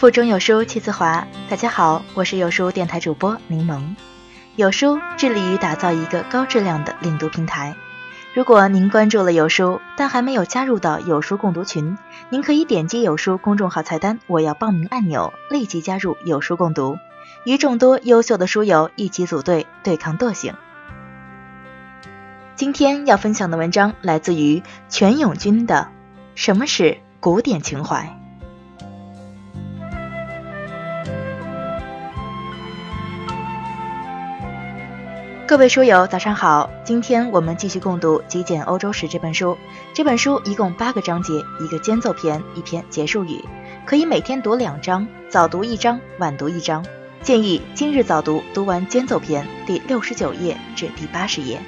腹中有书气自华。大家好，我是有书电台主播柠檬。有书致力于打造一个高质量的领读平台。如果您关注了有书，但还没有加入到有书共读群，您可以点击有书公众号菜单“我要报名”按钮，立即加入有书共读，与众多优秀的书友一起组队对抗惰性。今天要分享的文章来自于全永军的《什么是古典情怀》。各位书友，早上好！今天我们继续共读《极简欧洲史》这本书。这本书一共八个章节，一个间奏篇，一篇结束语，可以每天读两章，早读一章，晚读一章。建议今日早读，读完间奏篇第六十九页至第八十页。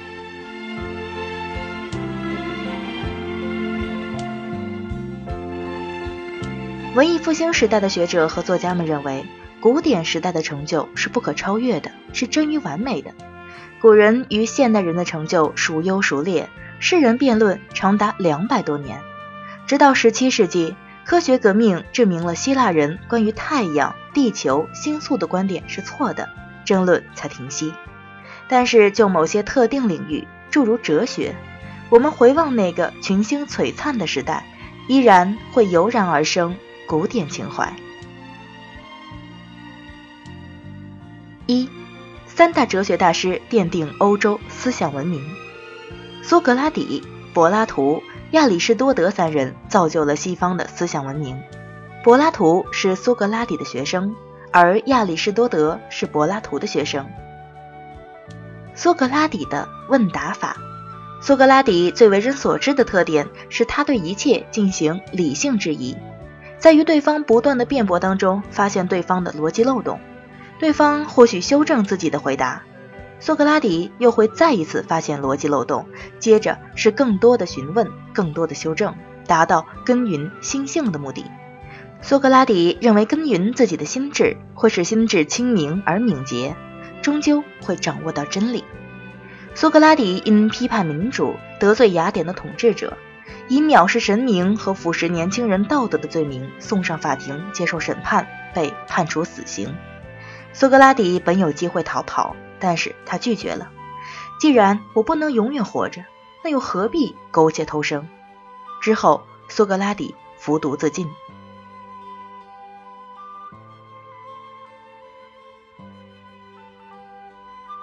文艺复兴时代的学者和作家们认为，古典时代的成就是不可超越的，是臻于完美的。古人与现代人的成就孰优孰劣，世人辩论长达两百多年，直到十七世纪，科学革命证明了希腊人关于太阳、地球、星宿的观点是错的，争论才停息。但是就某些特定领域，诸如哲学，我们回望那个群星璀璨的时代，依然会油然而生古典情怀。一。三大哲学大师奠定欧洲思想文明，苏格拉底、柏拉图、亚里士多德三人造就了西方的思想文明。柏拉图是苏格拉底的学生，而亚里士多德是柏拉图的学生。苏格拉底的问答法，苏格拉底最为人所知的特点是他对一切进行理性质疑，在与对方不断的辩驳当中发现对方的逻辑漏洞。对方或许修正自己的回答，苏格拉底又会再一次发现逻辑漏洞，接着是更多的询问，更多的修正，达到耕耘心性的目的。苏格拉底认为耕耘自己的心智会使心智清明而敏捷，终究会掌握到真理。苏格拉底因批判民主得罪雅典的统治者，以藐视神明和腐蚀年轻人道德的罪名送上法庭接受审判，被判处死刑。苏格拉底本有机会逃跑，但是他拒绝了。既然我不能永远活着，那又何必苟且偷生？之后，苏格拉底服毒自尽。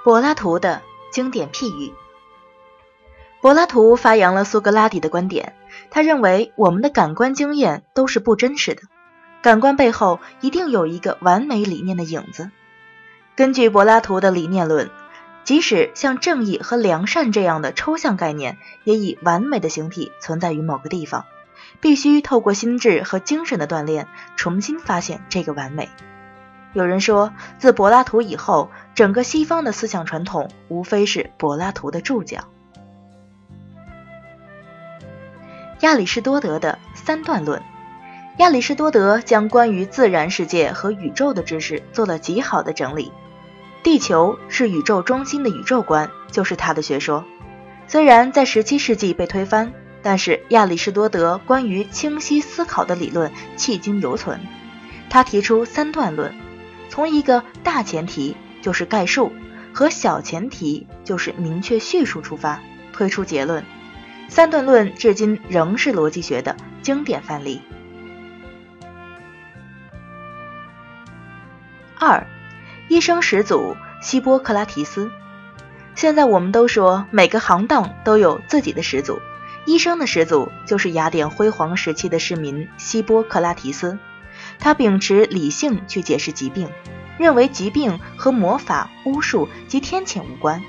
柏拉图的经典譬喻。柏拉图发扬了苏格拉底的观点，他认为我们的感官经验都是不真实的，感官背后一定有一个完美理念的影子。根据柏拉图的理念论，即使像正义和良善这样的抽象概念，也以完美的形体存在于某个地方，必须透过心智和精神的锻炼，重新发现这个完美。有人说，自柏拉图以后，整个西方的思想传统无非是柏拉图的注脚。亚里士多德的三段论，亚里士多德将关于自然世界和宇宙的知识做了极好的整理。地球是宇宙中心的宇宙观，就是他的学说。虽然在十七世纪被推翻，但是亚里士多德关于清晰思考的理论迄今犹存。他提出三段论，从一个大前提就是概述和小前提就是明确叙述出发，推出结论。三段论至今仍是逻辑学的经典范例。二。医生始祖希波克拉提斯。现在我们都说每个行当都有自己的始祖，医生的始祖就是雅典辉煌时期的市民希波克拉提斯。他秉持理性去解释疾病，认为疾病和魔法、巫术及天谴无关。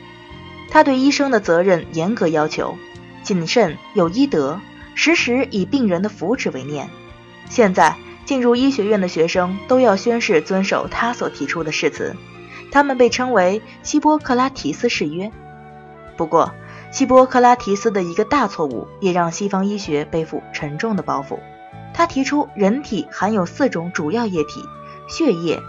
他对医生的责任严格要求，谨慎有医德，时时以病人的福祉为念。现在。进入医学院的学生都要宣誓遵守他所提出的誓词，他们被称为希波克拉提斯誓约。不过，希波克拉提斯的一个大错误也让西方医学背负沉重的包袱。他提出人体含有四种主要液体：血液、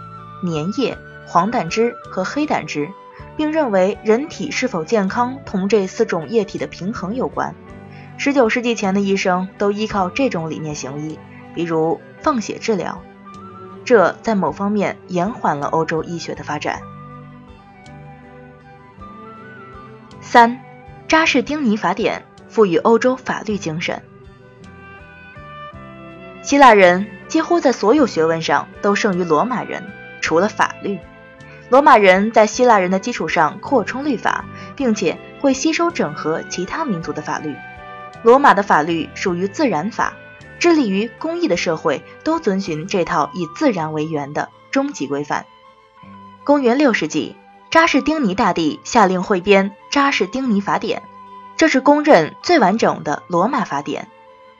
粘液、黄胆汁和黑胆汁，并认为人体是否健康同这四种液体的平衡有关。十九世纪前的医生都依靠这种理念行医，比如。放血治疗，这在某方面延缓了欧洲医学的发展。三，扎士丁尼法典赋予欧洲法律精神。希腊人几乎在所有学问上都胜于罗马人，除了法律。罗马人在希腊人的基础上扩充律法，并且会吸收整合其他民族的法律。罗马的法律属于自然法，致力于公益的社会都遵循这套以自然为源的终极规范。公元六世纪，扎士丁尼大帝下令汇编《扎士丁尼法典》，这是公认最完整的罗马法典。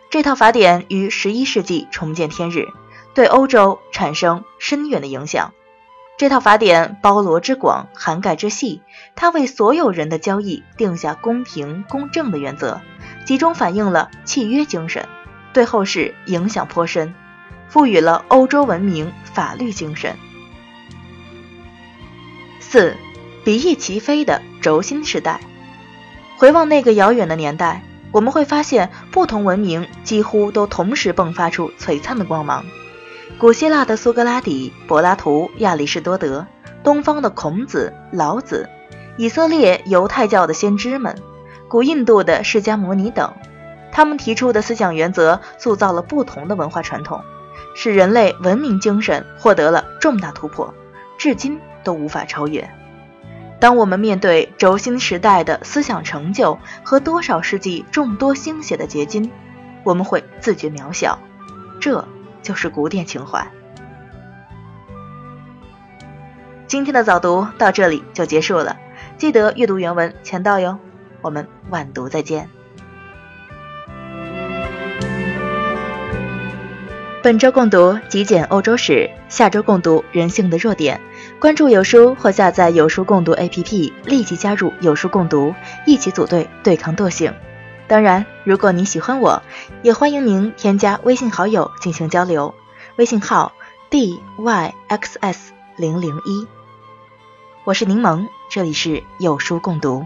这套法典于十一世纪重见天日，对欧洲产生深远的影响。这套法典包罗之广，涵盖之细，它为所有人的交易定下公平公正的原则，集中反映了契约精神，对后世影响颇深，赋予了欧洲文明法律精神。四，比翼齐飞的轴心时代。回望那个遥远的年代，我们会发现，不同文明几乎都同时迸发出璀璨的光芒。古希腊的苏格拉底、柏拉图、亚里士多德，东方的孔子、老子，以色列犹太教的先知们，古印度的释迦牟尼等，他们提出的思想原则塑造了不同的文化传统，使人类文明精神获得了重大突破，至今都无法超越。当我们面对轴心时代的思想成就和多少世纪众多心血的结晶，我们会自觉渺小。这。就是古典情怀。今天的早读到这里就结束了，记得阅读原文签到哟。我们晚读再见。本周共读极简欧洲史，下周共读人性的弱点。关注有书或下载有书共读 APP，立即加入有书共读，一起组队对抗惰性。当然，如果您喜欢我，也欢迎您添加微信好友进行交流，微信号 d y x s 零零一。我是柠檬，这里是有书共读。